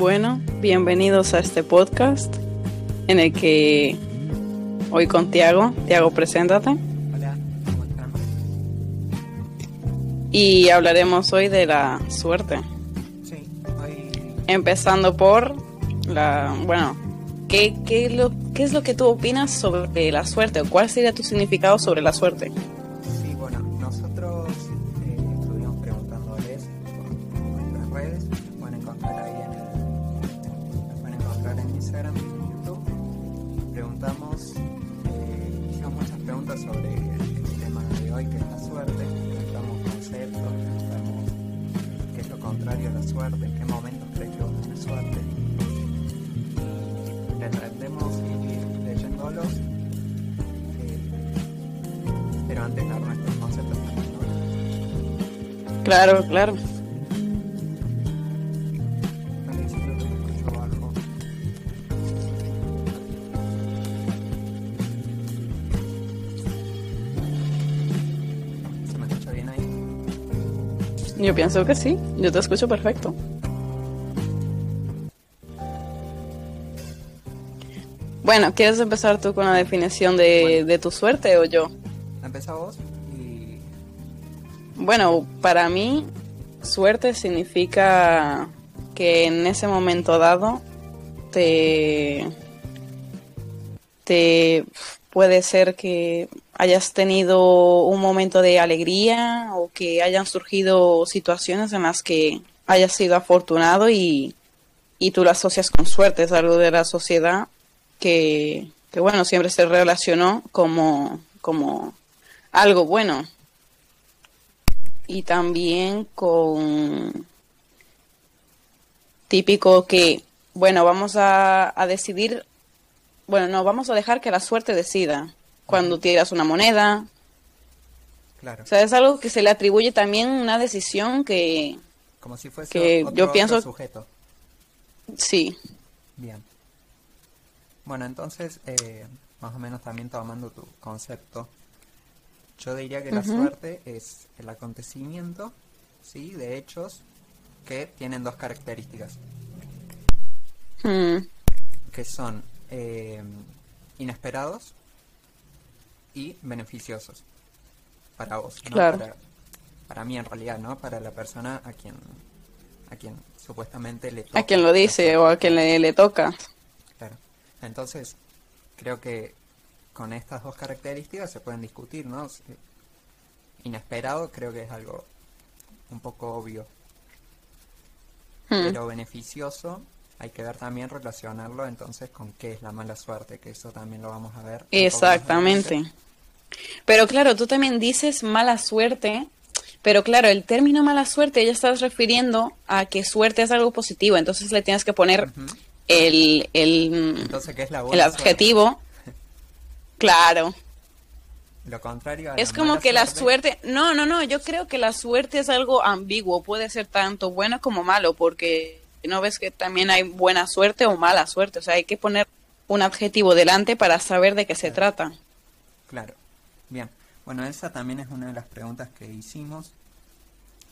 Bueno, bienvenidos a este podcast en el que hoy con Tiago. Tiago, preséntate. Hola, ¿cómo están? Y hablaremos hoy de la suerte. Sí, hoy Empezando por la. Bueno, ¿qué, qué, lo, ¿qué es lo que tú opinas sobre la suerte? ¿O cuál sería tu significado sobre la suerte? Bien ahí? Yo pienso que sí. Yo te escucho perfecto. Bueno, ¿quieres empezar tú con la definición de, Bueno. de tu suerte o yo? Empieza vos. Bueno, para mí, suerte significa que en ese momento dado te, te puede ser que hayas tenido un momento de alegría o que hayan surgido situaciones en las que hayas sido afortunado y, y tú lo asocias con suerte, es algo de la sociedad que, que bueno, siempre se relacionó como, como algo bueno y también con típico que, bueno, vamos a, a decidir, bueno, no, vamos a dejar que la suerte decida cuando tiras una moneda. Claro, O sea, es algo que se le atribuye también una decisión que, como si fuese que otro, yo otro pienso- sujeto. sí, Bien. Bueno, entonces, eh, más o menos también tomando tu concepto, yo diría que la suerte es el acontecimiento, ¿sí? De hechos que tienen dos características, mm, que son eh, inesperados y beneficiosos para vos, ¿no? Claro. Para, para mí en realidad, ¿no? Para la persona a quien, a quien supuestamente le a toca quien lo dice o a quien le, le toca. Claro. Entonces, creo que con estas dos características se pueden discutir, ¿no? Inesperado creo que es algo un poco obvio, Mm, pero beneficioso hay que ver también relacionarlo entonces con qué es la mala suerte, que eso también lo vamos a ver. Exactamente. Pero claro, tú también dices mala suerte, pero claro, el término mala suerte ya estás refiriendo a que suerte es algo positivo, entonces le tienes que poner el, el, Entonces, ¿qué es la el suerte? Claro, Lo contrario a es la como que la suerte, no, no, no, yo creo que la suerte es algo ambiguo, puede ser tanto bueno como malo, porque no ves que también hay buena suerte o mala suerte, o sea, hay que poner un adjetivo delante para saber de qué se trata. Claro. Bien. Bueno, esa también es una de las preguntas que hicimos.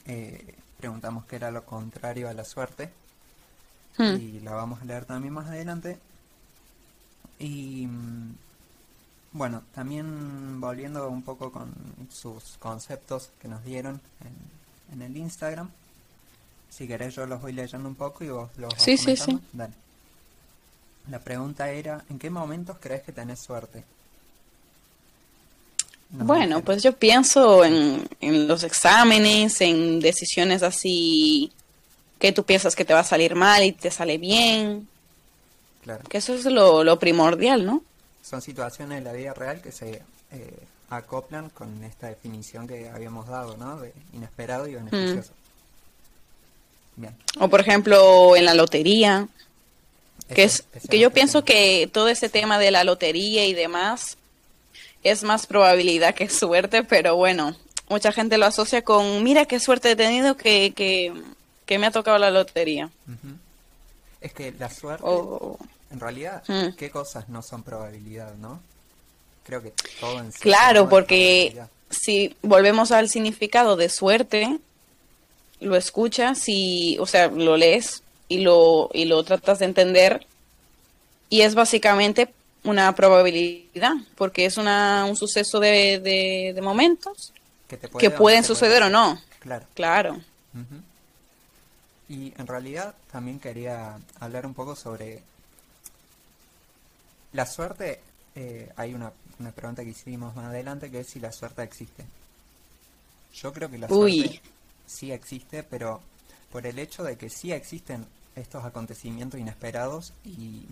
Eh, preguntamos qué era lo contrario a la suerte. Hmm. y la vamos a leer también más adelante. Y mm, bueno, también volviendo un poco con sus conceptos que nos dieron en, en el Instagram. Si querés yo los voy leyendo un poco y vos los vas Sí, sí. Dale. La pregunta era, ¿en qué momentos crees que tenés suerte? Bueno, pues yo pienso en, en los exámenes, en decisiones así que tú piensas que te va a salir mal y te sale bien, Claro. que eso es lo, lo primordial, ¿no? Son situaciones de la vida real que se eh, acoplan con esta definición que habíamos dado, ¿no? De inesperado y beneficioso. Bien. O por ejemplo en la lotería, que es que yo pienso que todo ese tema de la lotería y demás es más probabilidad que suerte, pero bueno, mucha gente lo asocia con, mira qué suerte he tenido que, que, que me ha tocado la lotería. Es que la suerte, O, en realidad, Mm. ¿qué cosas no son probabilidad, no? Creo que todo en sí Claro, porque si volvemos al significado de suerte, lo escuchas y, o sea, lo lees y lo, y lo tratas de entender y es básicamente una probabilidad, porque es una, un suceso de, de, momentos que, pueden suceder o no. Claro. Claro. Y en realidad también quería hablar un poco sobre la suerte. Eh, hay una, una, pregunta que hicimos más adelante que es si la suerte existe. Yo creo que la suerte sí existe, pero por el hecho de que sí existen estos acontecimientos inesperados y,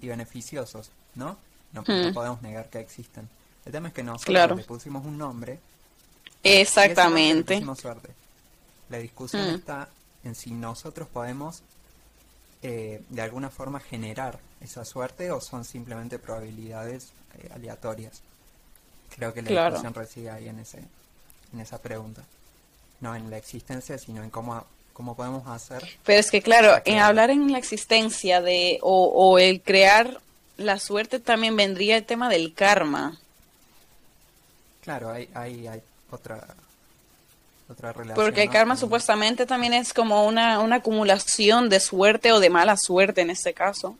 beneficiosos, ¿no? No, hmm. podemos negar que existen. El tema es que nosotros le pusimos un nombre. Exactamente. Y suerte. La discusión hmm. está en si nosotros podemos eh, de alguna forma generar esa suerte o son simplemente probabilidades eh, aleatorias. Creo que la discusión reside ahí en, ese, en esa pregunta. No en la existencia, sino en cómo, cómo podemos hacer. Pero es que, claro, en hablar en la existencia de o, o el crear la suerte también vendría el tema del karma. Claro, hay, hay, hay otra, porque el karma supuestamente también es como una, una, acumulación de suerte o de mala suerte en este caso,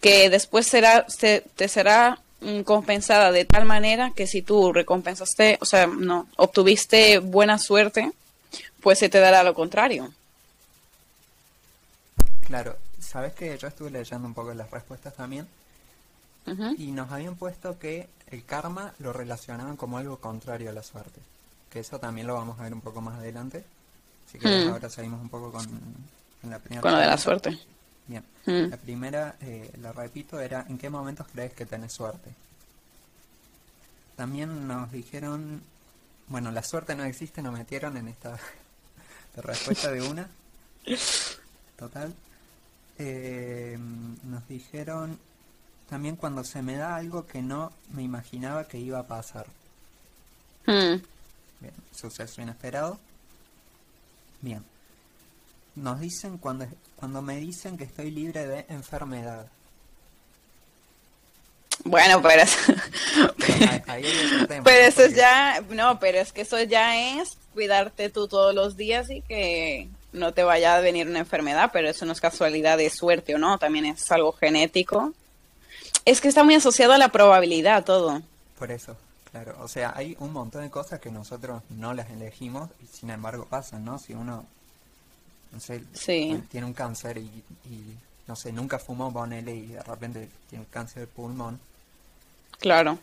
que después será, te será mm, compensada de tal manera que si tú recompensaste, o sea, no, obtuviste buena suerte, pues se te dará lo contrario. Claro, sabes que yo estuve leyendo un poco las respuestas también y nos habían puesto que el karma lo relacionaban como algo contrario a la suerte eso también lo vamos a ver un poco más adelante. Así que ahora seguimos un poco con, la primera. Con lo de la suerte. Bien. Hmm. La primera, eh, la repito, era ¿en qué momentos crees que tenés suerte? También nos dijeron, bueno, la suerte no existe, nos metieron en esta respuesta de una. Total. Eh, nos dijeron también cuando se me da algo que no me imaginaba que iba a pasar. Hmm. Bien, suceso inesperado. Bien. Nos dicen cuando, cuando me dicen que estoy libre de enfermedad. Bueno, pero, pero eso ya, no, pero es que eso ya es cuidarte tú todos los días y que no te vaya a venir una enfermedad, pero eso no es casualidad de suerte o no, también es algo genético. Es que está muy asociado a la probabilidad todo. Por eso. Claro, o sea, hay un montón de cosas que nosotros no las elegimos y sin embargo pasan, ¿no? Si uno, no sé, tiene un cáncer y, no sé, nunca fumó, ponele y de repente tiene cáncer de pulmón. Claro.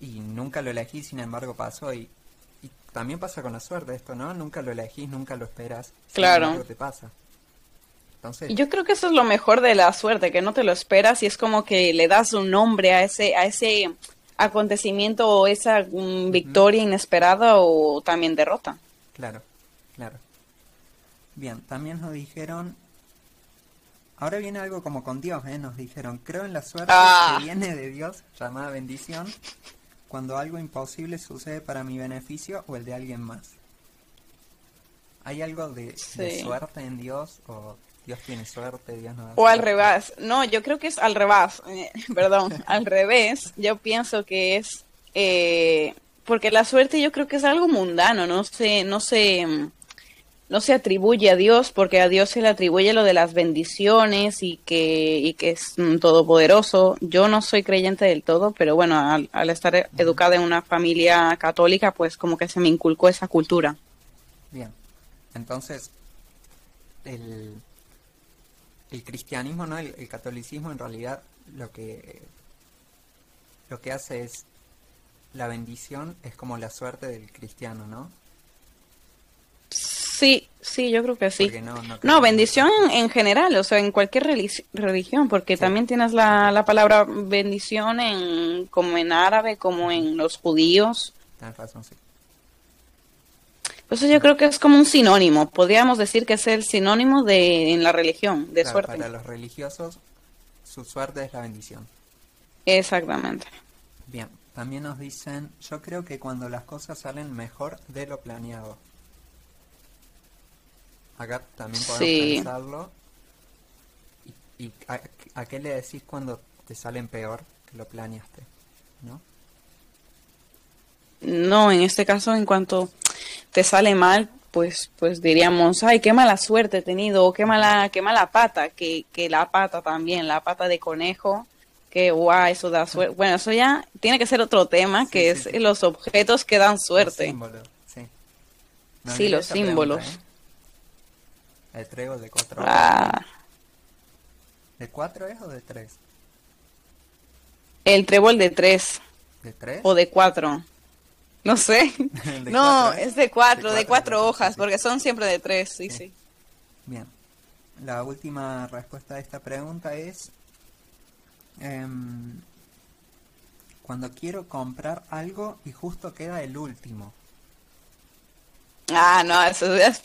Y nunca lo elegí, sin embargo pasó y, y también pasa con la suerte esto, ¿no? Nunca lo elegís, nunca lo esperas. Claro. te pasa. Entonces... Yo creo que eso es lo mejor de la suerte, que no te lo esperas y es como que le das un nombre a ese, a ese acontecimiento o esa mm, victoria inesperada o también derrota. Claro, claro. Bien, también nos dijeron, ahora viene algo como con Dios, ¿eh? Nos dijeron, creo en la suerte ah. que viene de Dios, llamada bendición, cuando algo imposible sucede para mi beneficio o el de alguien más. ¿Hay algo de, de suerte en Dios o Dios tiene suerte, Dios no O al revés. No, yo creo que es al revés. Eh, perdón, al revés. Yo pienso que es. Eh, porque la suerte yo creo que es algo mundano, no se, no se, no se atribuye a Dios, porque a Dios se le atribuye lo de las bendiciones y que, y que es todopoderoso. Yo no soy creyente del todo, pero bueno, al, al estar educada en una familia católica, pues como que se me inculcó esa cultura. Bien, entonces, el, el cristianismo, ¿no? El, catolicismo en realidad lo que lo que hace es la bendición es como la suerte del cristiano, ¿no? Sí, sí, yo creo que sí. No, bendición en general, o sea, en cualquier religión, porque también tienes la, la, palabra bendición en como en árabe, como en los judíos. Tienes razón, sí. Eso yo creo que es como un sinónimo. Podríamos decir que es el sinónimo de en la religión, de suerte. Para los religiosos, su suerte es la bendición. Exactamente. Bien, también nos dicen, yo creo que cuando las cosas salen mejor de lo planeado. Acá también podemos pensarlo. ¿Y, a, a, qué le decís cuando te salen peor que lo planeaste? ¿No? No, en este caso, en cuanto te sale mal, pues, pues diríamos, ay, qué mala suerte he tenido, o qué mala, qué mala pata, que, que la pata también, la pata de conejo, que guau, eso da suerte. Bueno, eso ya tiene que ser otro tema, Sí, que sí, es sí. los objetos que dan suerte. símbolos, sí. No Sí, los pregunta, símbolos. ¿eh? El trébol de cuatro hojas. Ah, ¿De cuatro es o de tres? el trébol de tres ¿De tres? o de cuatro. No sé. No, es de cuatro, de cuatro, hojas, sí. porque son siempre de tres, sí, Sí. sí. Bien. La última respuesta a esta pregunta es... em, cuando quiero comprar algo y justo queda el último. Ah, no, eso ya es,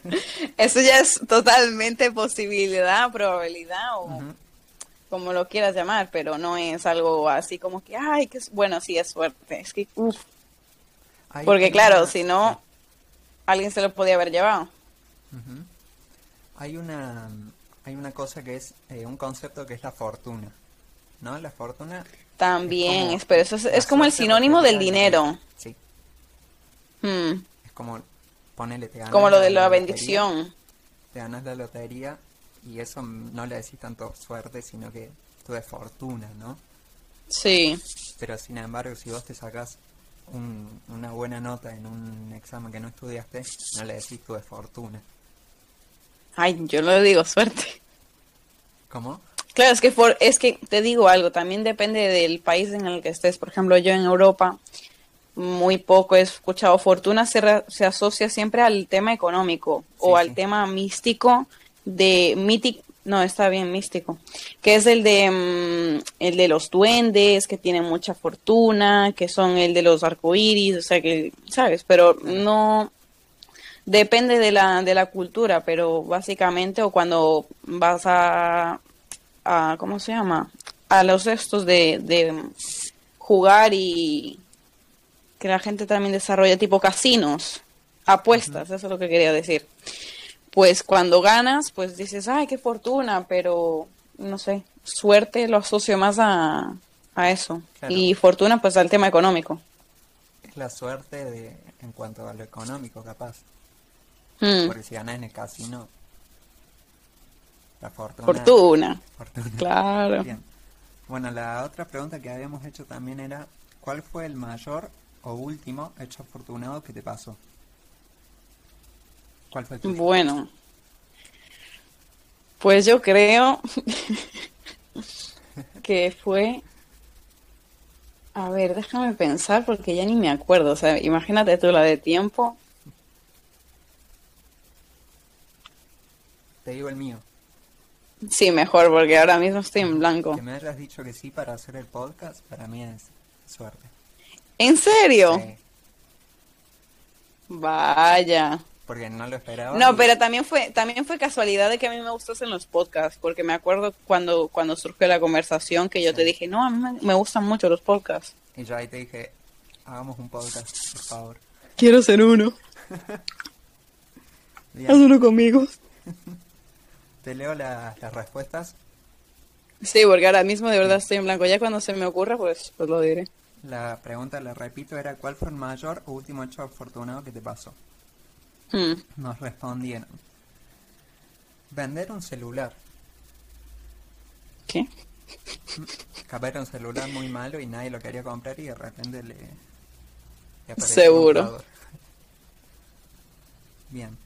eso ya es totalmente posibilidad, probabilidad o como lo quieras llamar, pero no es algo así como que, ay, que es, bueno, sí es suerte. Es que, uff, porque claro, si no, alguien se lo podía haber llevado. Hay una hay una cosa que es eh, un concepto que es la fortuna, ¿no? La fortuna También, como es, pero eso es, es como el sinónimo del dinero. Sí, Hmm, es como ponele te ganas como lo de la la lotería, bendición. Te ganas la lotería y eso no le decís tanto suerte, sino que tu de fortuna, ¿no? Sí, Pero sin embargo, si vos te sacás un- una buena nota en un examen que no estudiaste, no le decís tu de fortuna. ay, yo lo digo suerte. ¿Cómo? Claro, es que for- es que te digo algo, también depende del país en el que estés. Por ejemplo, yo en Europa muy poco he escuchado fortuna se, se asocia siempre al tema económico o al sí. tema místico de mítico, no está bien místico, que es el de mm, el de los duendes que tienen mucha fortuna, que son el de los arcoíris, o sea que sabes, pero no depende de la de la cultura, pero básicamente o cuando vas a a ¿cómo se llama? a los estos de, de jugar y que la gente también desarrolla tipo casinos, apuestas, eso es lo que quería decir. Pues cuando ganas, pues dices, ay, qué fortuna, pero no sé, suerte lo asocio más a, a eso. Claro. Y fortuna, pues al tema económico. Es la suerte de, en cuanto a lo económico, capaz. Mm, Porque si ganas en el casino, la fortuna. fortuna, fortuna. claro. Bien. Bueno, la otra pregunta que habíamos hecho también era, ¿cuál fue el mayor o último hecho afortunado que te pasó? ¿Cuál fue tuyo? Bueno, pues yo creo que fue... A ver, déjame pensar porque ya ni me acuerdo. O sea, imagínate tú la de tiempo. Te digo el mío. Sí, mejor, porque ahora mismo estoy en blanco. Que me hayas dicho que sí para hacer el podcast, para mí es suerte. ¿En serio? Sí, Vaya. porque no lo esperaba. No, pero también fue, también fue casualidad de que a mí me gustasen los podcasts, porque me acuerdo cuando, cuando surgió la conversación que yo te dije, no, a mí me, me gustan mucho los podcasts. Y yo ahí te dije, hagamos un podcast, por favor. Quiero ser uno. Bien, uno conmigo. te leo la- las respuestas. Sí, porque ahora mismo de verdad estoy en blanco. Ya cuando se me ocurra, pues, pues lo diré. La pregunta, la repito, era ¿cuál fue el mayor o último hecho afortunado que te pasó? Hmm. Nos respondieron. Vender un celular. ¿Qué? Capaz era un celular muy malo y nadie lo quería comprar y de repente le... le Seguro. Bien.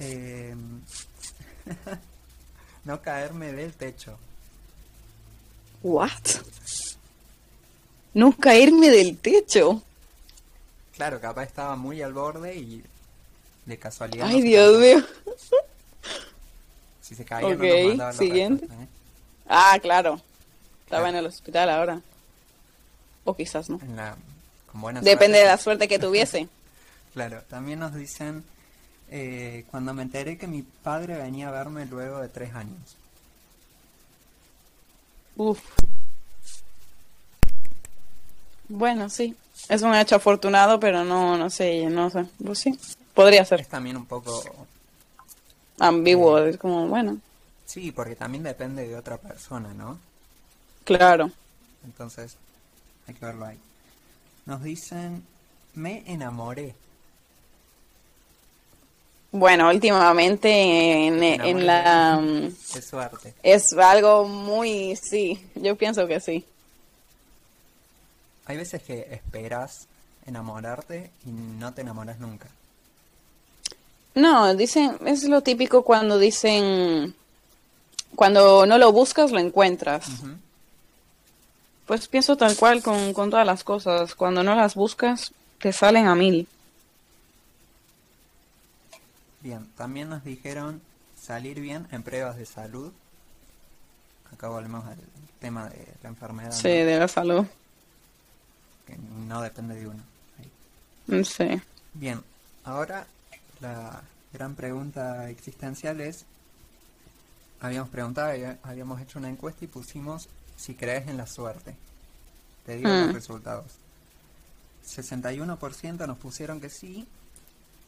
Eh, no caerme del techo. ¿What? No caerme del techo. Claro, capaz estaba muy al borde y de casualidad. Ay, Dios mío. Si se caía, Ok, no nos siguiente. ¿eh? Ah, claro. Estaba Claro. en el hospital ahora. O quizás no. La, con buena Depende de la suerte que tuviese. Claro, también nos dicen, eh, cuando me enteré que mi padre venía a verme luego de tres años. Uf. Bueno, sí. Es un hecho afortunado, pero no, no sé, no sé. Pues sí, podría Es ser también un poco, ambiguo. Es como, bueno, sí, porque también depende de otra persona, ¿no? claro. Entonces, hay que verlo ahí. Nos dicen, me enamoré. Bueno, últimamente en, en la... Es suerte. Es algo muy... Sí, yo pienso que sí. Hay veces que esperas enamorarte y no te enamoras nunca. No, dicen, es lo típico cuando dicen, cuando no lo buscas, lo encuentras. Pues pienso tal cual con, con todas las cosas. Cuando no las buscas, te salen a mil. Bien, también nos dijeron salir bien en pruebas de salud. Acá volvemos al tema de la enfermedad. Sí, de la salud. Que no depende de uno. Mm, sí. Bien, ahora la gran pregunta existencial es, habíamos preguntado, habíamos hecho una encuesta y pusimos si crees en la suerte. Te digo los mm. resultados. 61% nos pusieron que sí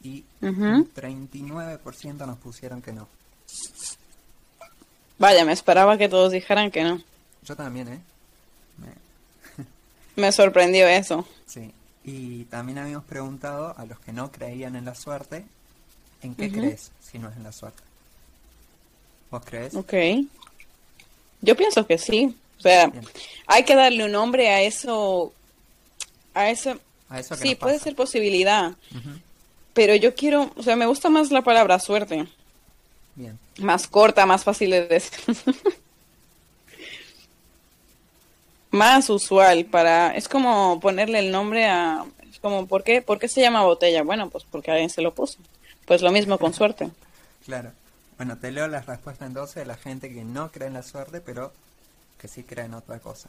y 39% nos pusieron que no. Vaya, me esperaba que todos dijeran que no. Yo también, ¿eh? Me, me sorprendió eso. Sí. Y también habíamos preguntado a los que no creían en la suerte, ¿en qué crees si no es en la suerte? ¿Vos crees? Ok. Yo pienso que sí. O sea, hay que darle un nombre a eso. A eso. A eso sí, puede ser posibilidad. Pero yo quiero. O sea, me gusta más la palabra suerte. Bien. Más corta, más fácil de decir. más usual para es como ponerle el nombre a es como ¿por qué, ¿por qué se llama botella? Bueno, pues porque alguien se lo puso. Pues lo mismo con suerte. Claro. Bueno, te leo las respuestas entonces de la gente que no cree en la suerte, pero que sí cree en otra cosa.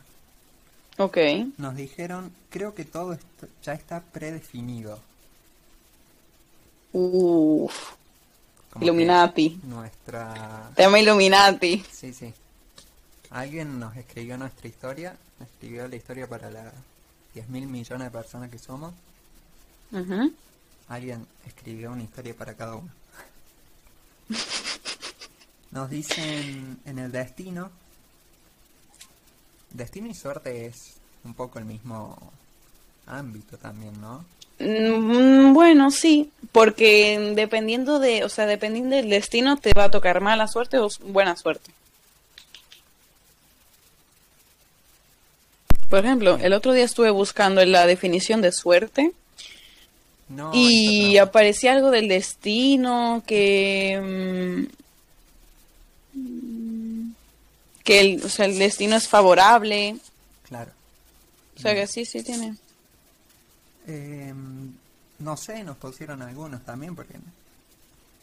Ok. Nos dijeron, creo que todo esto ya está predefinido. Uff. Illuminati. Nuestra... Tema Illuminati. Sí, sí. Alguien nos escribió nuestra historia, escribió la historia para las 10 mil millones de personas que somos. Alguien escribió una historia para cada uno. Nos dicen en el destino. Destino y suerte es un poco el mismo ámbito también, ¿no? Mm, bueno, sí, porque dependiendo de, o sea, dependiendo del destino te va a tocar mala suerte o buena suerte. Por ejemplo, el otro día estuve buscando la definición de suerte y aparecía algo del destino que mm, que el, o sea, el destino es favorable. Claro. O sea que sí, sí tiene. Em, no sé, nos pusieron algunos también porque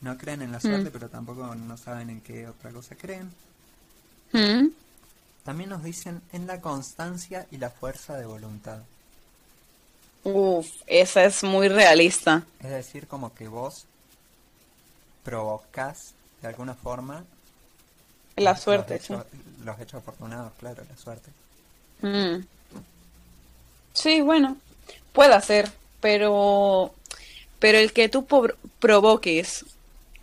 no creen en la suerte, mm. pero tampoco no saben en qué otra cosa creen. Mm. También nos dicen en la constancia y la fuerza de voluntad. Uf, esa es muy realista. Es decir, como que vos provocas de alguna forma la suerte, los hechos, los hechos afortunados, claro, la suerte. Mm. Sí, bueno, puede ser, pero pero el que tú provoques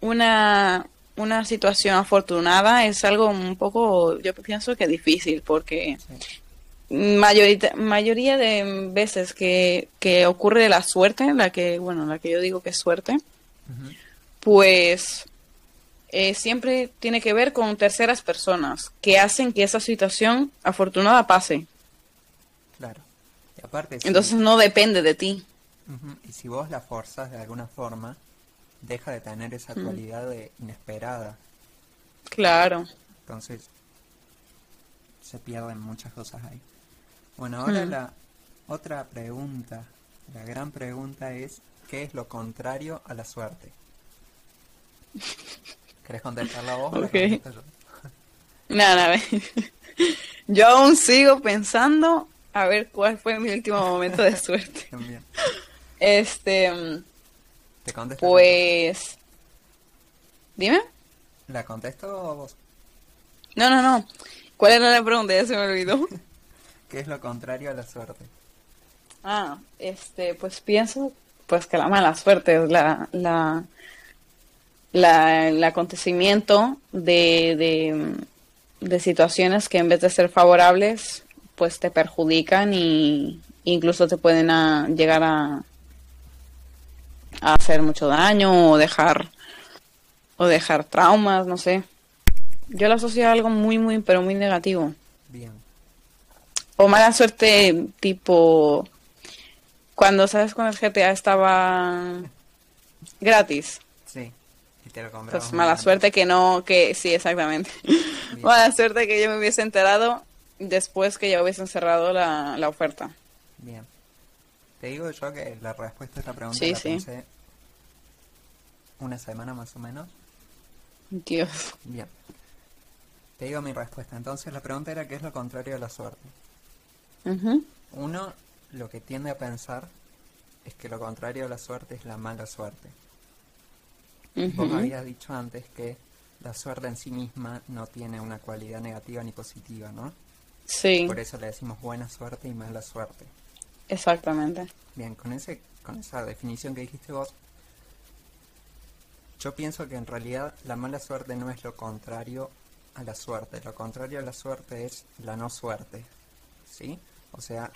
una una situación afortunada es algo un poco, yo pienso que difícil, porque mayoría de veces que, que, ocurre la suerte, la que, bueno, la que yo digo que es suerte, pues eh, siempre tiene que ver con terceras personas que hacen que esa situación afortunada pase. Claro. Y aparte, Entonces no depende de ti. Y si vos la forzas de alguna forma, deja de tener esa mm. cualidad de inesperada. Claro. Entonces, se pierden muchas cosas ahí. Bueno, ahora mm. la otra pregunta, la gran pregunta es, ¿qué es lo contrario a la suerte? ¿Querés contestarla vos okay. o Nada, yo aún sigo pensando a ver cuál fue mi último momento de suerte. Este, ¿Te Pues... Dime. ¿La contesto vos? No, no, no. ¿Cuál era la pregunta? Ya se me olvidó. ¿Qué es lo contrario a la suerte? Ah, este, pues pienso pues que la mala suerte es la, la, la el acontecimiento de, de, de, situaciones que en vez de ser favorables, pues te perjudican y incluso te pueden a, llegar a, a hacer mucho daño o dejar o dejar traumas, no sé. Yo lo asocio a algo muy, muy, pero muy negativo. Bien. O mala suerte tipo cuando, ¿sabes? Cuando el GTA estaba gratis. Sí. Y te lo comprabas Pues mala grande. suerte que no, que sí, exactamente. mala suerte que yo me hubiese enterado después que ya hubiesen cerrado la, la oferta. Bien. Te digo yo que la respuesta a esta pregunta Sí, la sí. pensé una semana más o menos. Dios. Bien. Te digo mi respuesta. Entonces la pregunta era qué es lo contrario de la suerte. Uno lo que tiende a pensar es que lo contrario de la suerte es la mala suerte. Vos Ujú. habías dicho antes que la suerte en sí misma no tiene una cualidad negativa ni positiva, ¿no? Sí, Por eso le decimos buena suerte y mala suerte. Exactamente. Bien, con ese, con esa definición que dijiste vos, yo pienso que en realidad la mala suerte no es lo contrario a la suerte. Lo contrario a la suerte es la no suerte. ¿Sí? O sea,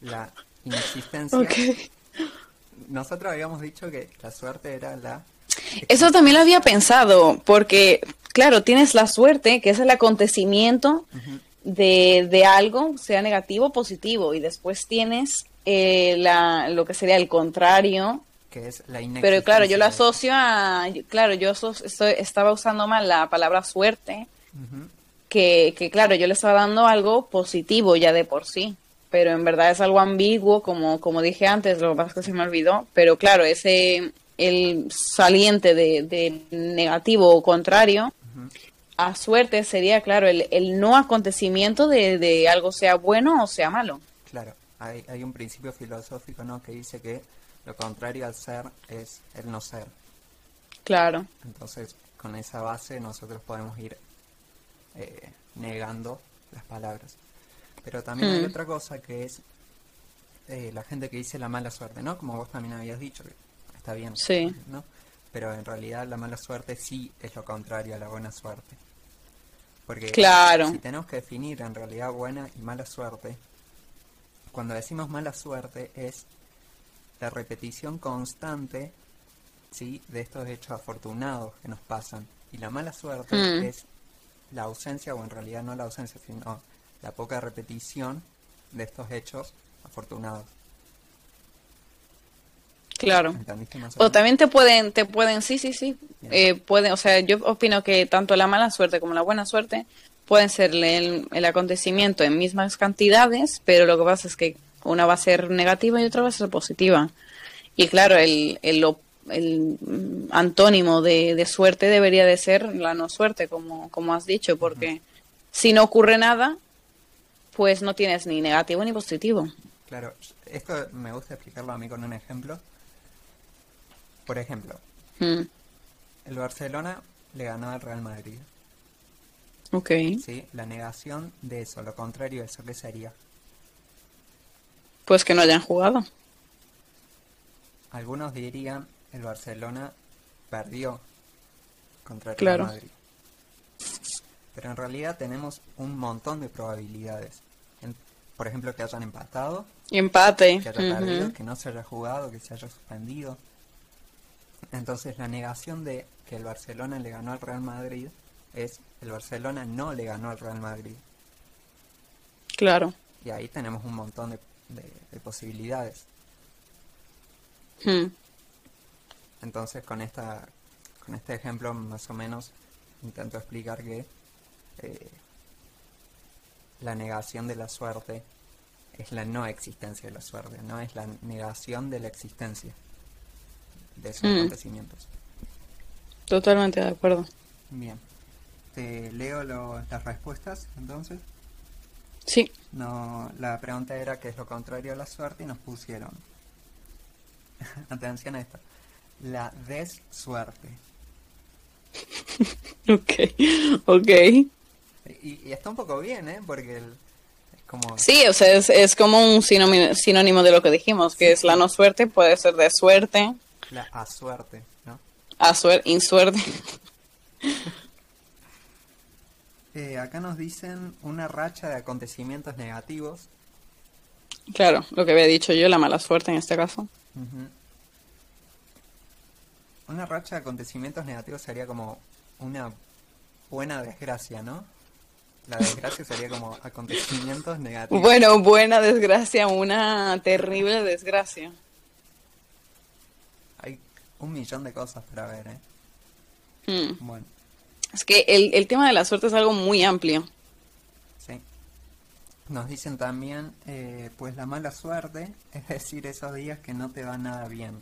la inexistencia. Ok. Nosotros habíamos dicho que la suerte era la. Eso también lo había pensado, porque, claro, tienes la suerte, que es el acontecimiento de, de algo, sea negativo o positivo, y después tienes eh, la, lo que sería el contrario, que es la pero claro, yo lo asocio a, claro, yo estoy- estaba usando mal la palabra suerte, que, que claro, yo le estaba dando algo positivo ya de por sí, pero en verdad es algo ambiguo, como, como dije antes, lo que pasa es que se me olvidó, pero claro, ese, el saliente de, de negativo o contrario. A suerte sería, claro, el, el no acontecimiento de, de algo sea bueno o sea malo. Claro, hay, hay un principio filosófico ¿no? que dice que lo contrario al ser es el no ser. Claro. Entonces, con esa base nosotros podemos ir eh, negando las palabras. Pero también hay Hmm. otra cosa que es eh, la gente que dice la mala suerte, ¿no? Como vos también habías dicho, que está bien, Sí. ¿no? Pero en realidad la mala suerte sí es lo contrario a la buena suerte. Porque Claro. si tenemos que definir en realidad buena y mala suerte, cuando decimos mala suerte es la repetición constante ¿sí? de estos hechos afortunados que nos pasan. Y la mala suerte Mm. es la ausencia, o en realidad no la ausencia, sino la poca repetición de estos hechos afortunados. Claro. ¿Entendiste más o también te pueden, te pueden, sí, sí, sí, eh, pueden, o sea, yo opino que tanto la mala suerte como la buena suerte pueden ser el, el acontecimiento en mismas cantidades, pero lo que pasa es que una va a ser negativa y otra va a ser positiva. Y claro, el, el, el, mm, antónimo de, de suerte debería de ser la no suerte, como, como has dicho, porque si no ocurre nada, pues no tienes ni negativo ni positivo. Claro, esto me gusta explicarlo a mí con un ejemplo. Por ejemplo, Mm, el Barcelona le ganó al Real Madrid. ok. ¿sí? La negación de eso, lo contrario de eso, ¿qué sería? Pues que no hayan jugado. Algunos dirían el Barcelona perdió contra el Claro. Real Madrid. Pero en realidad tenemos un montón de probabilidades. En- por ejemplo, que hayan empatado, empate. que haya perdido, que no se haya jugado, que se haya suspendido. Entonces la negación de que el Barcelona le ganó al Real Madrid es el Barcelona no le ganó al Real Madrid. Claro. Y ahí tenemos un montón de, de- de posibilidades. Mm, Entonces con esta con este ejemplo más o menos intento explicar que eh, la negación de la suerte es la no existencia de la suerte, no es la negación de la existencia de esos Mm. acontecimientos. Totalmente de acuerdo. Bien. Te leo lo- las respuestas entonces. Sí. No, la pregunta era qué es lo contrario a la suerte y nos pusieron. Atención a esto. La desuerte. Ok. Ok. Y, y está un poco bien, ¿eh? Porque el- es como... Sí, o sea, es, es como un sinónimo, sinónimo de lo que dijimos, que es la no suerte, puede ser de suerte, La asuerte, ¿no? a suerte, insuerte. Eh, acá nos dicen una racha de acontecimientos negativos. Claro, lo que había dicho yo, la mala suerte en este caso. Una racha de acontecimientos negativos sería como una buena desgracia, ¿no? La desgracia sería como acontecimientos negativos. Bueno, buena desgracia, una terrible desgracia. Un millón de cosas para ver, ¿eh? Hmm. Bueno, Es que el, el tema de la suerte es algo muy amplio. sí. Nos dicen también, eh, pues la mala suerte, es decir, esos días que no te va nada bien.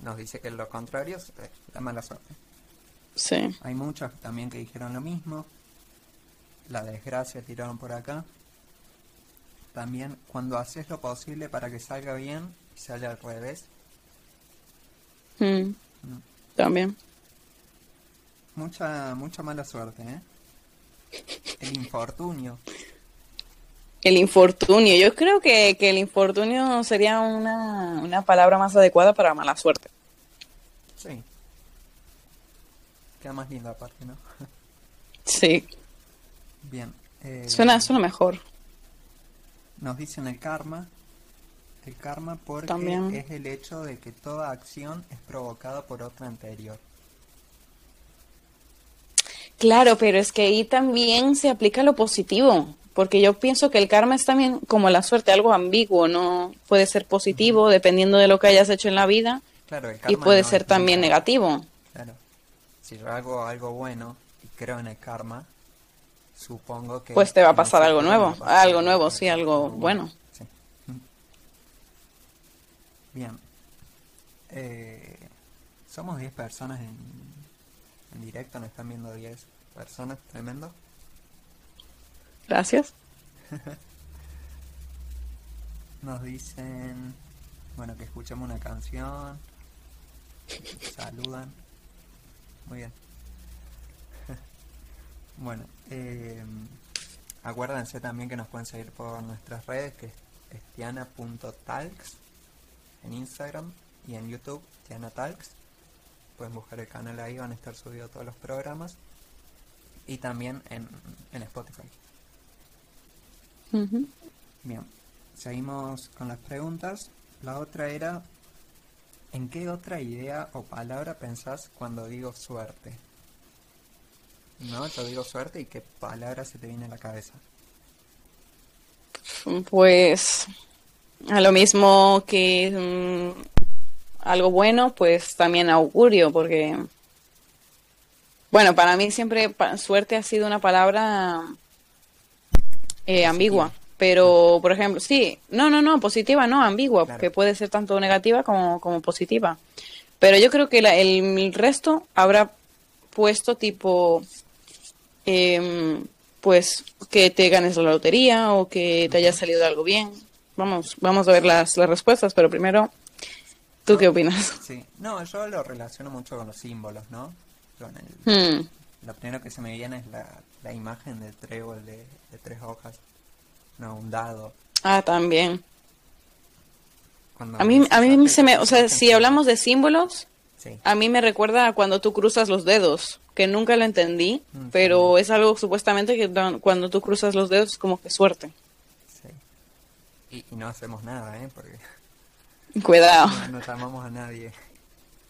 Nos dice que lo contrario es eh, la mala suerte. Sí. Hay muchos también que dijeron lo mismo. La desgracia tiraron por acá. También cuando haces lo posible para que salga bien y sale al revés. Mm. También. Mucha, mucha mala suerte, ¿eh? El infortunio. El infortunio. Yo creo que, que el infortunio sería una, una palabra más adecuada para mala suerte. Sí. Queda más lindo aparte, ¿no? Sí. Bien. eh, Suena, suena mejor. Nos dicen el karma. El karma porque También. es el hecho de que toda acción es provocada por otra anterior. Claro, pero es que ahí también se aplica lo positivo, porque yo pienso que el karma es también como la suerte, algo ambiguo, ¿no? Puede ser positivo dependiendo de lo que hayas hecho en la vida Claro, el y puede no ser también nunca- negativo. Claro. Si yo hago algo bueno y creo en el karma, supongo que... Pues te va a pasar algo nuevo, algo nuevo, sí, algo bueno. Bien. Eh, somos 10 personas en, en directo, nos están viendo 10 personas, tremendo. Gracias. Nos dicen, bueno, que escuchemos una canción. Saludan. Muy bien. bueno, eh, acuérdense también que nos pueden seguir por nuestras redes, que es estiana.talks en Instagram y en YouTube, Tiana Talks. Pueden buscar el canal ahí, van a estar subidos todos los programas. Y también en, en Spotify. Bien, seguimos con las preguntas. La otra era, ¿en qué otra idea o palabra pensás cuando digo suerte? ¿No? Yo digo suerte y qué palabra se te viene a la cabeza. Pues a lo mismo que mm, algo bueno, pues también augurio, porque bueno, para mí siempre pa- suerte ha sido una palabra eh, ambigua. Pero, por ejemplo, sí, no, no, no, positiva, no, ambigua, Claro. que puede ser tanto negativa como, como positiva. Pero yo creo que la- el, resto habrá puesto tipo, em, pues, que te ganes la lotería o que te haya salido algo bien. Vamos, vamos a ver las, las respuestas, pero primero, ¿tú qué opinas? Sí, no, yo lo relaciono mucho con los símbolos, ¿no? Con el, Hmm, lo primero que se me viene es la, la imagen del trébol de, de tres hojas. No, un dado. Ah, también. Cuando A mí, a mí se me, o sea, si hablamos de símbolos, Sí, A mí me recuerda a cuando tú cruzas los dedos, que nunca lo entendí, Mm, pero es algo supuestamente que cuando tú cruzas los dedos es como que suerte. Y, y no hacemos nada, ¿eh? Porque Cuidado. no, no llamamos a nadie.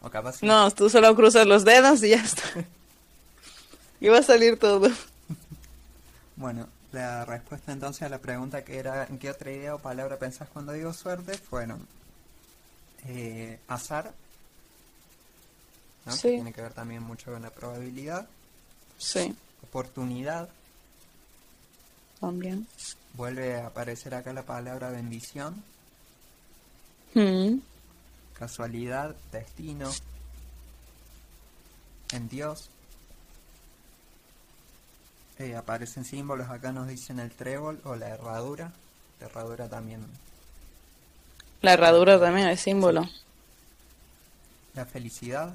O capaz sí. No, tú solo cruzas los dedos y ya está. Y va a salir todo. Bueno, la respuesta entonces a la pregunta que era ¿en qué otra idea o palabra pensás cuando digo suerte? Fueron eh, azar, ¿no? Sí. que tiene que ver también mucho con la probabilidad, Sí, oportunidad, también. vuelve a aparecer acá la palabra bendición, Mm, casualidad, destino, en Dios. Eh, aparecen símbolos, acá nos dicen el trébol o la herradura. La herradura también La herradura también es símbolo. La felicidad.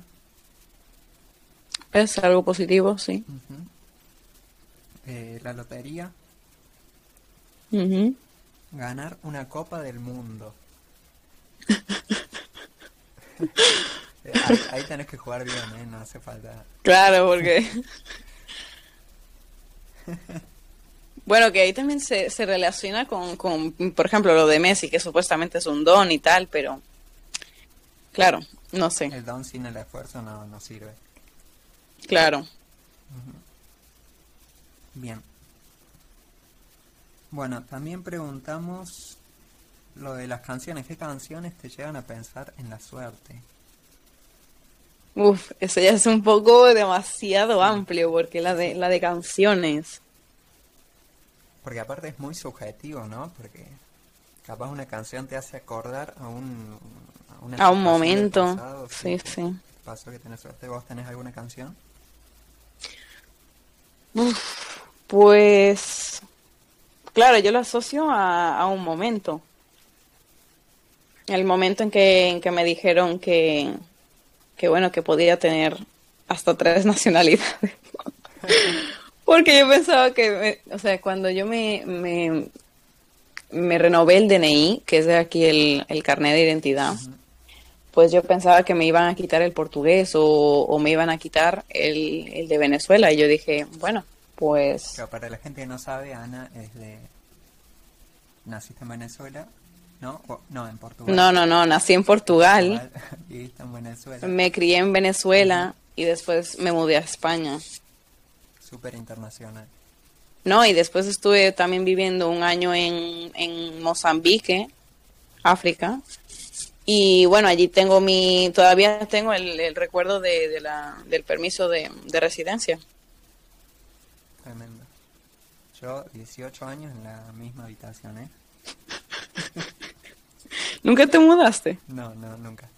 Es algo positivo, sí. Eh, la lotería. Ujú. Ganar una copa del mundo. Eh, ahí, ahí tenés que jugar bien, ¿eh? No hace falta. Claro, porque... Bueno, que ahí también se, se relaciona con, con, por ejemplo, lo de Messi, que supuestamente es un don y tal, pero claro, no sé. El don sin el esfuerzo no, no sirve. Claro. Bien. Bueno, también preguntamos lo de las canciones. ¿Qué canciones te llevan a pensar en la suerte? Uf, eso ya es un poco demasiado amplio, porque la de, la de canciones. Porque aparte es muy subjetivo, ¿no? Porque capaz una canción te hace acordar a un... A, una A un momento. pasado, Sí, sí. Pasó que tenés suerte. ¿Vos tenés alguna canción? Pues, claro, yo lo asocio a, a un momento. El momento en que, en que me dijeron que, que, bueno, que podía tener hasta tres nacionalidades. Porque yo pensaba que, me- o sea, cuando yo me, me, me renové el DNI, que es de aquí el, el carnet de identidad, pues yo pensaba que me iban a quitar el portugués o, o me iban a quitar el, el de Venezuela. Y yo dije, bueno, pues Pero para la gente que no sabe, Ana es de... Naciste en Venezuela, ¿no? O- no, en Portugal. no, no, no, nací en Portugal, Portugal, Viviste en Venezuela. me crié en Venezuela y después me mudé a España. Súper internacional. No, y después estuve también viviendo un año en, en Mozambique, África. Y bueno, allí tengo mi, todavía tengo el, el recuerdo de, de la, del permiso de, de residencia. Tremendo. Yo, 18 años en la misma habitación, ¿eh? ¿Nunca te mudaste? No, no, nunca.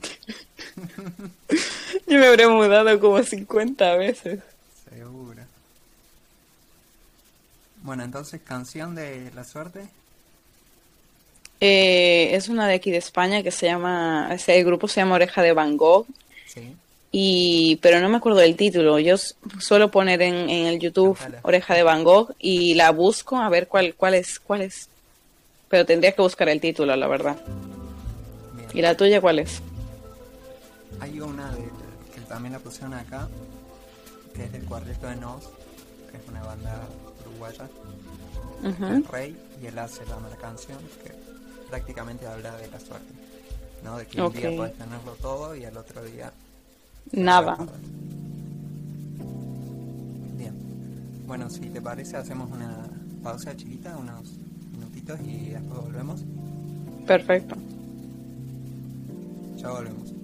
Yo me habré mudado como 50 veces. Seguro. Bueno, entonces, canción de la suerte. Eh, es una de aquí de España que se llama, ese grupo se llama Oreja de Van Gogh. Sí. Y, pero no me acuerdo del título. Yo suelo poner en, en el YouTube. Oreja de Van Gogh y la busco a ver cuál, cuál es, cuál es. Pero tendría que buscar el título, la verdad. Bien. ¿Y la tuya cuál es? Hay una de, que también la pusieron acá, que es del Cuarteto de Nos, que es una banda uruguaya. El Rey y el llama la canción, que prácticamente habla de la suerte. ¿No? De que un día puedes tenerlo todo y al otro día Nada. Bien. Bueno, si te parece, hacemos una pausa chiquita, unos minutitos y después volvemos. Perfecto. Ya volvemos.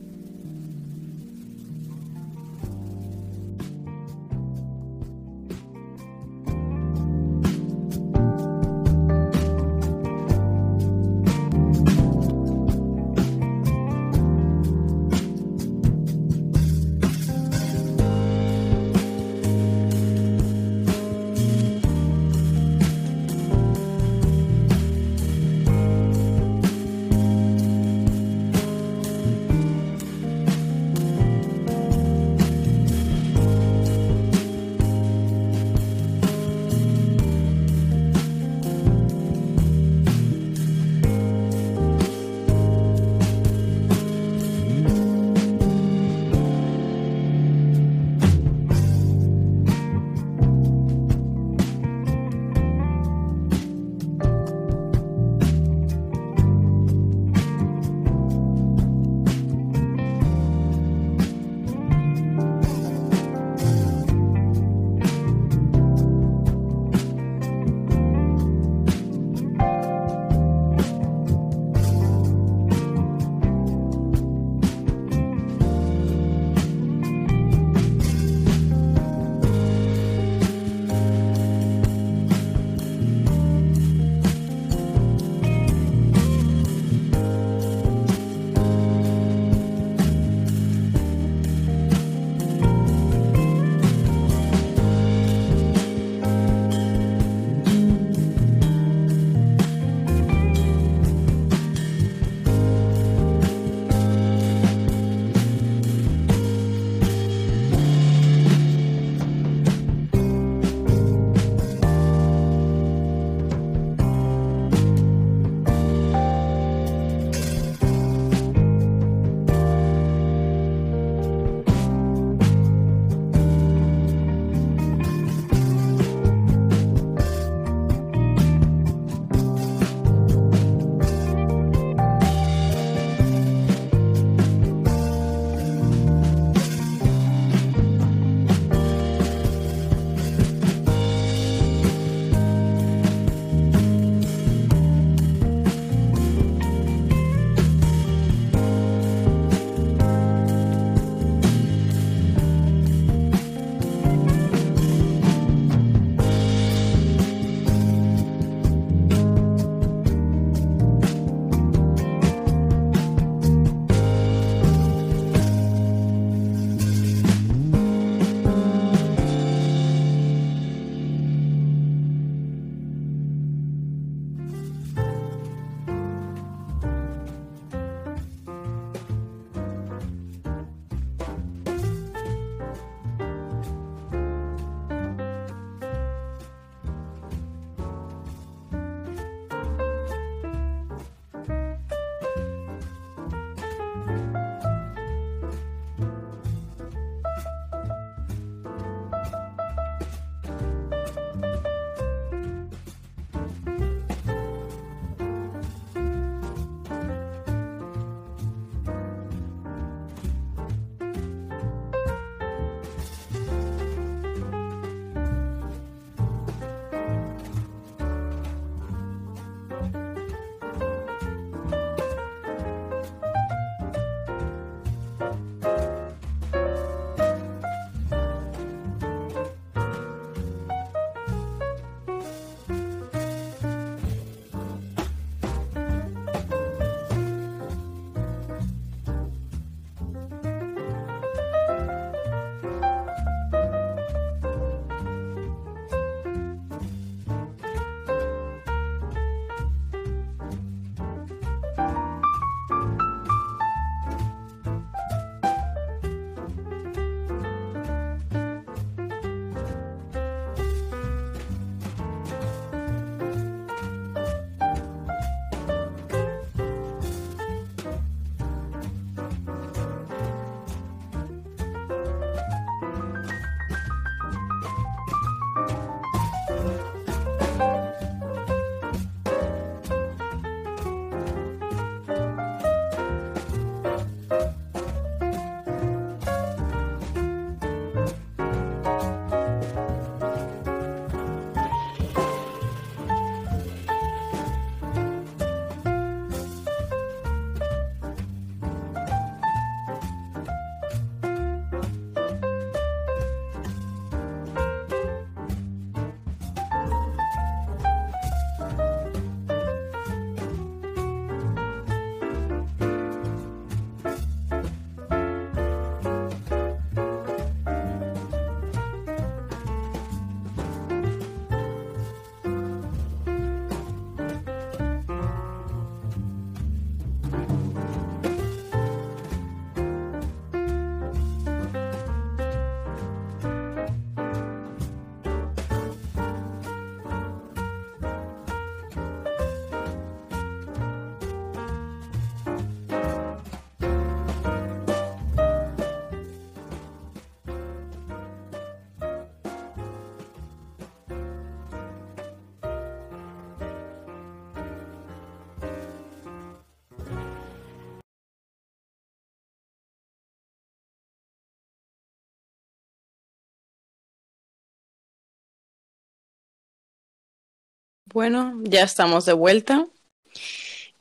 Bueno, ya estamos de vuelta.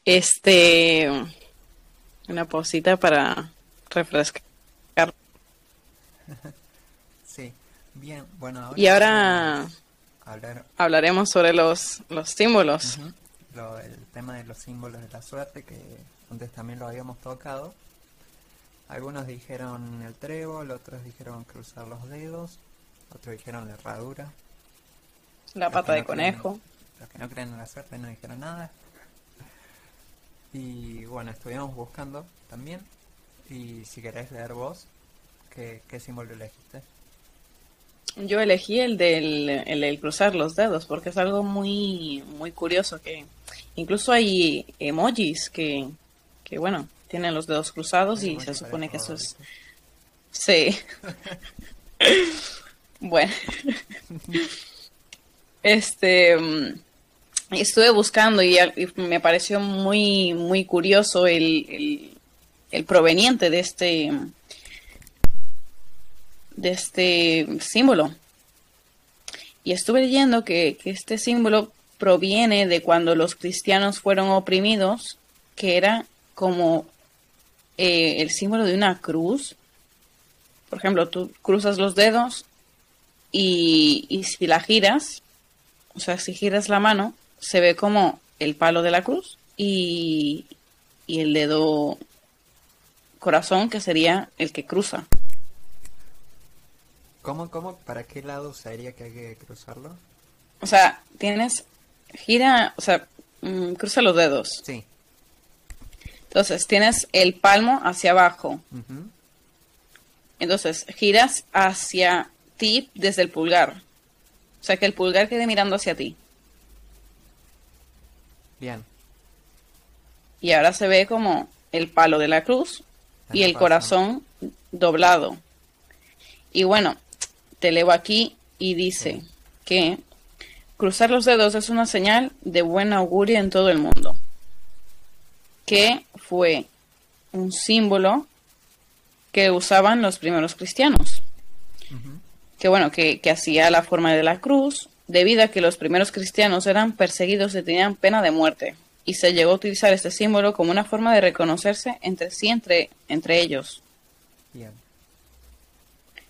Este, una pausita para refrescar. Sí, bien, bueno, ahora... Y ahora Hablar hablaremos sobre los, los símbolos. Lo- el tema de los símbolos de la suerte, que antes también lo habíamos tocado. Algunos dijeron el trébol, otros dijeron cruzar los dedos, otros dijeron la herradura. La pata de conejo. Los que no creen en la suerte no dijeron nada. Y bueno, estuvimos buscando también. Y si querés leer vos, ¿qué, qué símbolo elegiste? Yo elegí el del, el cruzar los dedos porque es algo muy, muy curioso que incluso hay emojis que, que bueno, tienen los dedos cruzados y se supone que eso es... Sí. bueno. Este... mm, Estuve buscando y, me pareció muy, muy curioso el, el, el proveniente de este, de este símbolo. Y estuve leyendo que, que este símbolo proviene de cuando los cristianos fueron oprimidos, que era como eh, el símbolo de una cruz. Por ejemplo, tú cruzas los dedos y, y si la giras, o sea, si giras la mano, se ve como el palo de la cruz y, y el dedo corazón, que sería el que cruza. ¿Cómo, cómo, para qué lado sería que hay que cruzarlo? O sea, tienes, gira, o sea, mm, cruza los dedos. Sí. Entonces, tienes el palmo hacia abajo. Entonces, giras hacia ti desde el pulgar. O sea, que el pulgar quede mirando hacia ti. Bien. Y ahora se ve como el palo de la cruz y el corazón doblado. Y bueno, te leo aquí y dice Sí. que cruzar los dedos es una señal de buen augurio en todo el mundo. Que fue un símbolo que usaban los primeros cristianos. Que bueno, que, que hacía la forma de la cruz, debido a que los primeros cristianos eran perseguidos y tenían pena de muerte, y se llegó a utilizar este símbolo como una forma de reconocerse entre sí, entre, entre ellos. Bien.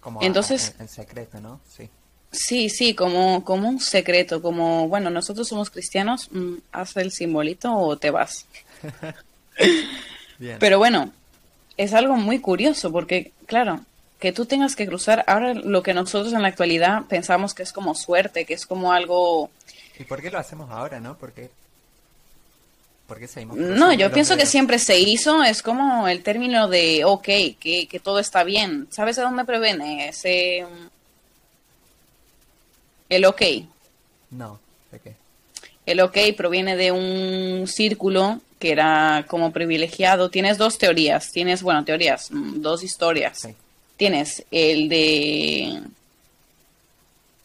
Como Entonces- en, en secreto, ¿no? Sí. Sí, sí, como, como un secreto, como, bueno, nosotros somos cristianos, mm, haz el simbolito o te vas. Bien. Pero bueno, es algo muy curioso porque, claro, que tú tengas que cruzar ahora lo que nosotros en la actualidad pensamos que es como suerte, que es como algo ¿Y por qué lo hacemos ahora, no? ¿Por qué, por qué seguimos No, yo pienso que siempre se hizo, es como el término de ok, que, que todo está bien. ¿Sabes a dónde previene ese... El ok. No, ¿de qué? El ok proviene de un círculo que era como privilegiado. Tienes dos teorías, tienes, bueno, teorías, mm, dos historias. Sí. Tienes el de...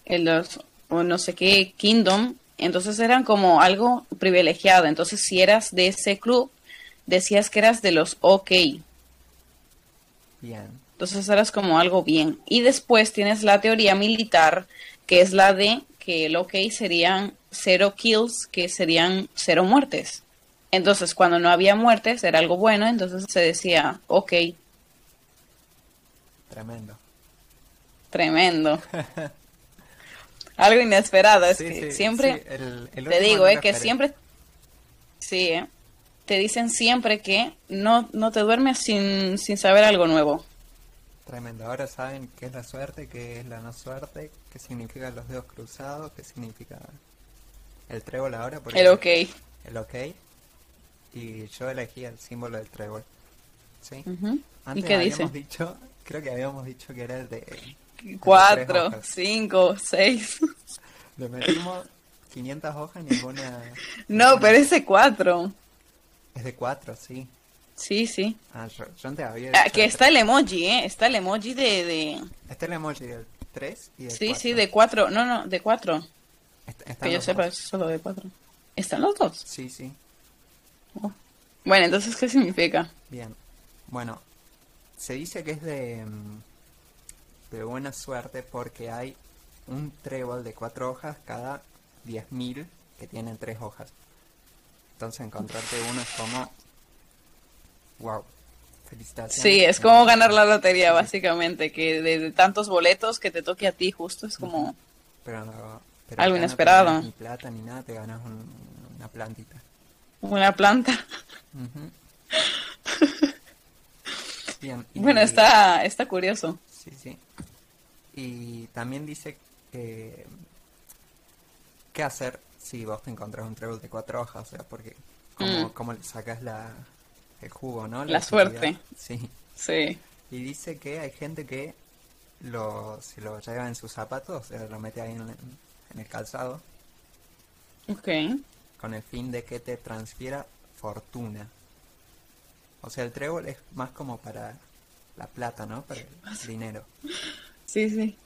El de los- o no sé qué, Kingdom. Entonces eran como algo privilegiado. Entonces si eras de ese club, decías que eras de los ok. Bien. Entonces eras como algo bien. Y después tienes la teoría militar, que es la de que el ok serían cero kills, que serían cero muertes. Entonces cuando no había muertes era algo bueno, entonces se decía ok, Tremendo. tremendo. algo inesperado, es Sí, que sí, siempre... sí, el- el Te digo, eh, que siempre... Sí, eh. Te dicen siempre que no, no te duermes sin, sin saber algo nuevo. Tremendo. Ahora saben qué es la suerte, qué es la no suerte, qué significan los dedos cruzados, qué significa el trébol ahora. Porque El ok. El ok. Y yo elegí el símbolo del trébol. ¿Sí? Ujú. ¿Y Antes qué dice? habíamos dicho, creo que habíamos dicho que era el de... Cuatro, cinco, seis. Le metimos 500 hojas, ninguna... No, ninguna- pero ese cuatro. Es de 4, sí. Sí, sí. Ah, yo, yo antes había Ah, que está el emoji, ¿eh? Está el emoji de... de... Está el emoji del 3 y del Sí, 4. sí, de cuatro. No, no, de cuatro. Est- están Que yo sepa, es solo de cuatro. ¿Están los dos? Sí, sí. Oh. Bueno, entonces, ¿qué significa? Bien. Bueno, se dice que es de, mm, de buena suerte porque hay un trébol de cuatro hojas cada 10.000 que tienen tres hojas. Entonces encontrarte uno es como... ¡Wow! Felicitaciones. Sí, es como ganar la lotería, básicamente, que de, de tantos boletos que te toque a ti justo es como... Pero, no- pero Algo no inesperado. ganas ni plata ni nada, te ganas un- una plantita. Una planta. Ujú. Bien. y- Bueno, está, está curioso. Sí, sí. Y también dice que... ¿Qué hacer si vos te encontrás un trébol de cuatro hojas? O sea, porque... ¿Cómo, Mm. cómo le sacas la, el jugo, no? La suerte. Sí. Sí. Y dice que hay gente que lo, se lo lleva en sus zapatos, o sea, lo mete ahí en, en el calzado, Ok. con el fin de que te transfiera fortuna. O sea, el trébol es más como para la plata, ¿no? Para el dinero. Sí, sí.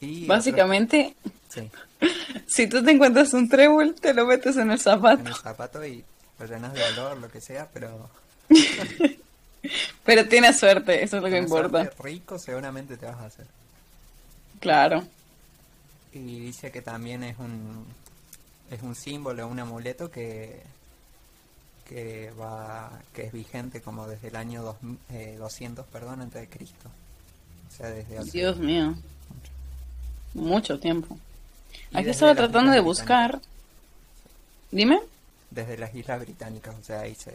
Y Básicamente, otro- sí, si tú te encuentras un trébol, te lo metes en el en zapato. el zapato y lo llenas de olor, lo que sea, pero... Pero tienes suerte, eso es lo que importa. rico seguramente te vas a hacer. Claro. Y dice que también es un es un símbolo, un amuleto que que va que es vigente como desde el año dos, eh, 200, perdón, antes de Cristo. O sea, desde hace Dios mío. Mucho tiempo. Y Aquí estaba tratando de buscar. Dime. desde las Islas Británicas, o sea, ahí se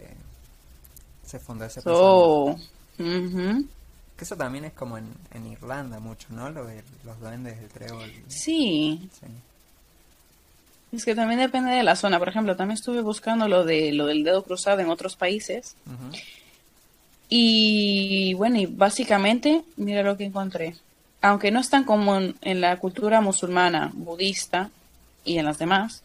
se fundó ese. So. Que eso también es como en, en Irlanda mucho, ¿no? Lo de los duendes del trébol. Sí, Sí. Es que también depende de la zona. Por ejemplo, también estuve buscando lo de lo del dedo cruzado en otros países. Y bueno, y básicamente, mira lo que encontré. Aunque no es tan común en la cultura musulmana, budista y en las demás,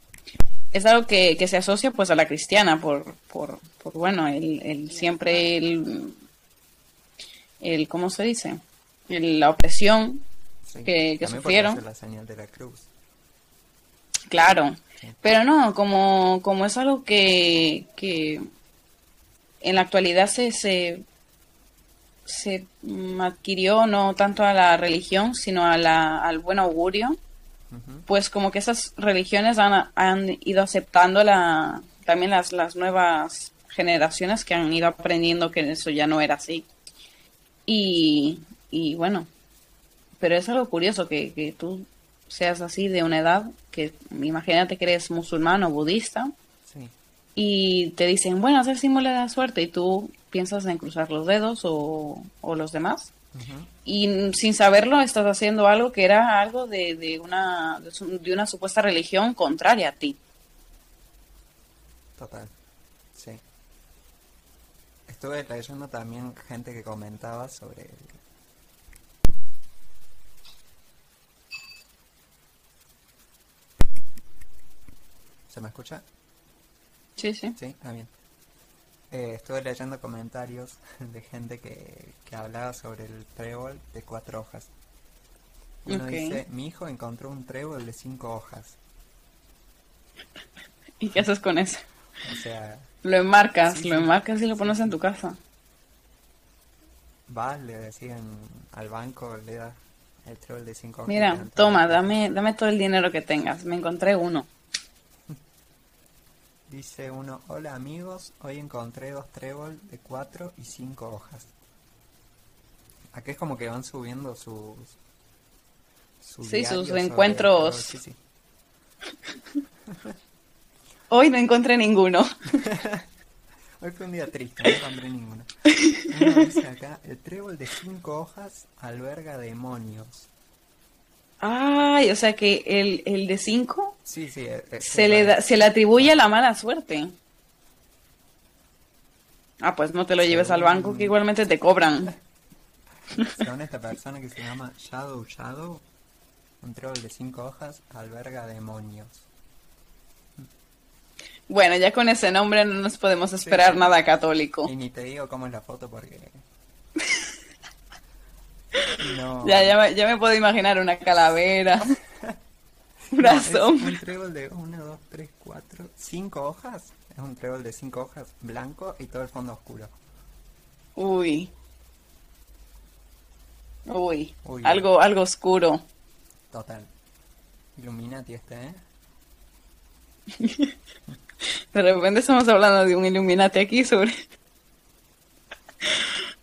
es algo que, que se asocia pues a la cristiana por, por, por bueno, el, el siempre el, el, ¿cómo se dice? El- la opresión Sí. que- sufrieron. hace la señal de la cruz. Claro, pero no, como, como es algo que, que en la actualidad se, se, se adquirió no tanto a la religión, sino a la, al buen augurio, pues como que esas religiones han, han ido aceptando la, también las, las nuevas generaciones que han ido aprendiendo que eso ya no era así. Y, y bueno, pero es algo curioso que, que tú seas así de una edad que imagínate que eres musulmán o budista Sí. y te dicen, bueno, es el símbolo de la suerte y tú piensas en cruzar los dedos o, o los demás y sin saberlo estás haciendo algo que era algo de, de una, de una supuesta religión contraria a ti. Total, sí. Estuve leyendo también gente que comentaba sobre ¿Se me escucha? Sí, sí. Sí, está bien. Eh, estuve leyendo comentarios de gente que, que hablaba sobre el trébol de cuatro hojas. Uno dice, mi hijo encontró un trébol de cinco hojas. ¿Y qué haces con eso? O sea, Lo enmarcas, Sí, lo enmarcas y lo pones en tu casa. vas, le decían al banco, le das el trébol de cinco hojas. Mira, toma, dame, dame todo el dinero que tengas. Me encontré uno. Dice uno, hola amigos, hoy encontré dos trébol de cuatro y cinco hojas. Aquí es como que van subiendo sus... su Sí, sus encuentros. trébol, sí, sí. Hoy no encontré ninguno. Hoy fue un día triste, no encontré ninguno. Uno dice acá, el trébol de cinco hojas alberga demonios. Ay, o sea que el, el de 5 Sí, sí. eh, eh, se le da, se le atribuye la mala suerte. Ah, pues no te lo lleves al banco que igualmente te cobran. Según esta persona que se llama Shadow Shadow, un trébol de cinco hojas alberga demonios. Bueno, ya con ese nombre no nos podemos esperar sí. nada católico. Y ni te digo cómo es la foto porque... No. Ya, ya, me, ya me puedo imaginar una calavera, una No, es sombra. un trébol de 1, 2, 3, 4, 5 hojas. Es un trébol de 5 hojas blanco y todo el fondo oscuro. Uy. Uy. Uy. Algo, algo oscuro. Total. Illuminati este, ¿eh? De repente estamos hablando de un Illuminati aquí sobre...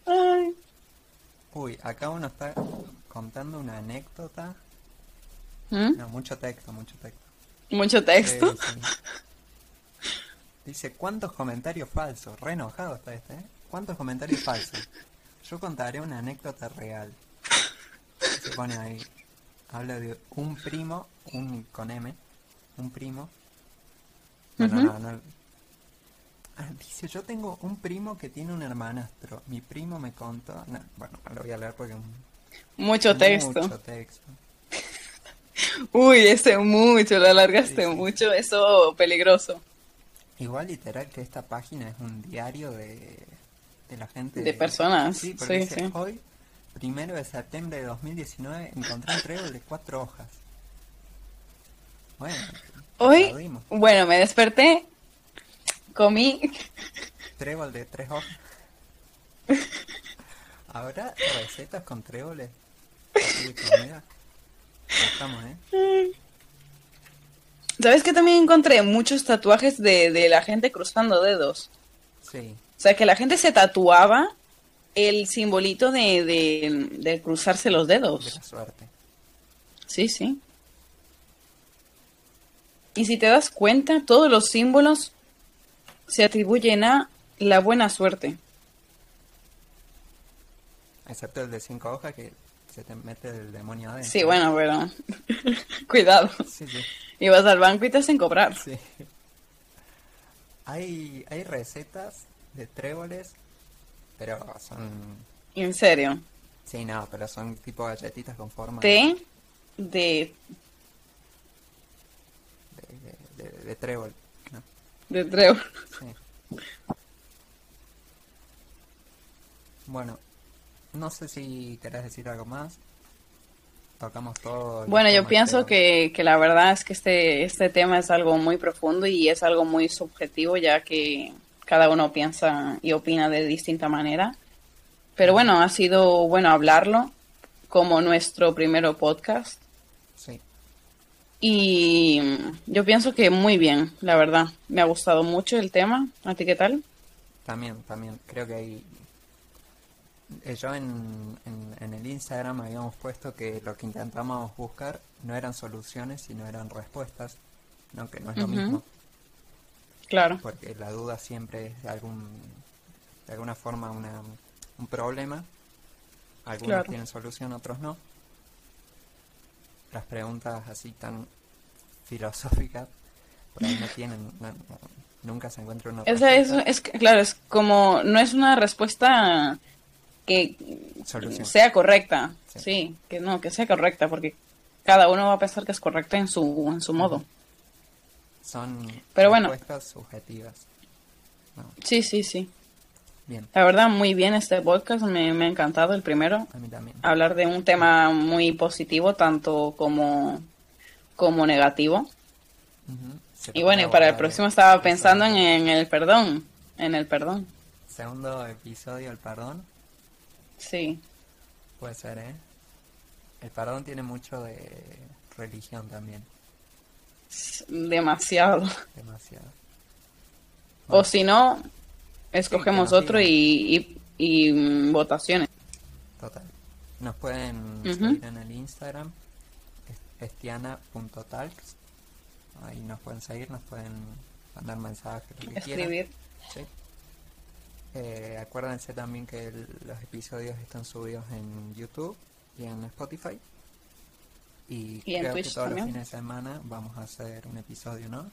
Ay. Uy, acá uno está contando una anécdota. ¿Mm? No, mucho texto, mucho texto. Mucho texto. Sí, sí. Dice, ¿cuántos comentarios falsos? Re enojado está este, ¿eh? ¿Cuántos comentarios falsos? Yo contaré una anécdota real. Se pone ahí. Habla de un primo, un con M, un primo. No, no, no, no. Ah, dice, yo tengo un primo que tiene un hermanastro. Mi primo me contó... No, bueno, lo voy a leer porque... es un- Mucho texto. Mucho texto. Uy, ese mucho, lo alargaste Sí, sí. mucho, eso peligroso. Igual literal que esta página es un diario de, de la gente. De personas, Sí, porque sí, dice, hoy, primero de septiembre de 2019, encontré un trébol de cuatro hojas. Bueno, Hoy, bueno, me desperté, comí, Trébol de tres hojas. ¿Habrá recetas con tréboles? De comida. Buscamos, ¿eh? ¿sabes que también encontré muchos tatuajes de, de la gente cruzando dedos? Sí. O sea, que la gente se tatuaba el simbolito de, de, de cruzarse los De dedos. la suerte. Sí, sí. Y si te das cuenta, todos los símbolos se atribuyen a la buena suerte. Excepto el de cinco hojas que se te mete el demonio adentro. Sí, bueno, pero cuidado. Sí, sí. Y vas al banco y te hacen cobrar. Sí. Hay, hay recetas de tréboles, pero son... En serio. Sí, no, pero son tipo galletitas con forma Té de, de, de- de- de trébol. De trébol. Sí. Bueno, no sé si querés decir algo más. Tocamos todo. Bueno, yo pienso que, que la verdad es que este, este tema es algo muy profundo y es algo muy subjetivo, ya que cada uno piensa y opina de distinta manera. Pero bueno, ha sido bueno hablarlo como nuestro primero podcast. Sí, Y yo pienso que muy bien, la verdad. Me ha gustado mucho el tema. ¿A ti qué tal? también, también. Creo que hay... eh, Yo en, en, en el Instagram habíamos puesto que lo que intentamos buscar no eran soluciones, sino eran respuestas. No, que no es lo mismo. Claro, porque la duda siempre es de algún de alguna forma una, un problema algunos Claro. tienen solución otros no las preguntas así tan filosóficas por ahí no tienen no- no- nunca se encuentra una Esa es, respuesta. es que, claro, es como, no es una respuesta que Solución. sea correcta. Sí. Sí. que no, que sea correcta, porque cada uno va a pensar que es correcta en su, en su modo. son Pero bueno. respuestas subjetivas No, Sí, sí, sí. Bien La verdad, muy bien este podcast, me, me ha encantado el primero. a mí también Hablar de un tema muy positivo, tanto como, como negativo. Y bueno, y para el próximo estaba pensando en, el perdón, en el perdón. segundo episodio el perdón Sí, Puede ser, ¿eh? El perdón tiene mucho de religión también, demasiado. demasiado. O si no, escogemos otro y, y, y, mm, votaciones. Total. Nos pueden seguir en el Instagram, es- estiana.talks. Ahí nos pueden seguir, nos pueden mandar mensajes, lo que quieran. Escribir. Sí. Eh, acuérdense también que el- los episodios están subidos en YouTube y en Spotify. Y, Y en creo que todos también. los fines de semana vamos a hacer un episodio, ¿no?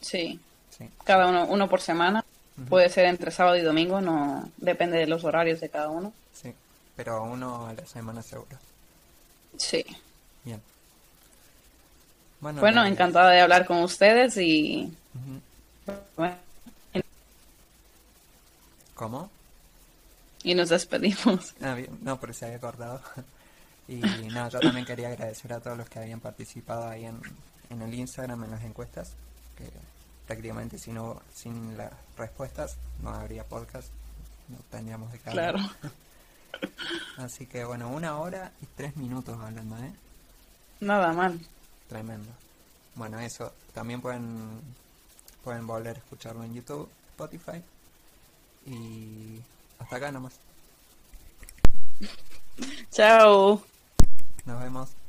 Sí, Sí. cada uno, uno por semana. Puede ser entre sábado y domingo, no depende de los horarios de cada uno. Sí, pero uno a la semana seguro. Sí. Bien. Bueno, Bueno, pues, encantada de hablar con ustedes y ujú. bueno, ¿Cómo? y nos despedimos. Ah, bien, No, pero se había acordado. Y no, yo también quería agradecer a todos los que habían participado ahí en, en el Instagram, en las encuestas, que prácticamente si no, sin las respuestas no habría podcast, no tendríamos de cara. Claro. Así que bueno, una hora y tres minutos hablando, ¿eh? Nada mal. Tremendo. bueno, eso. También pueden, pueden volver a escucharlo en YouTube, Spotify. Y hasta acá nomás. Chao. Nos vemos.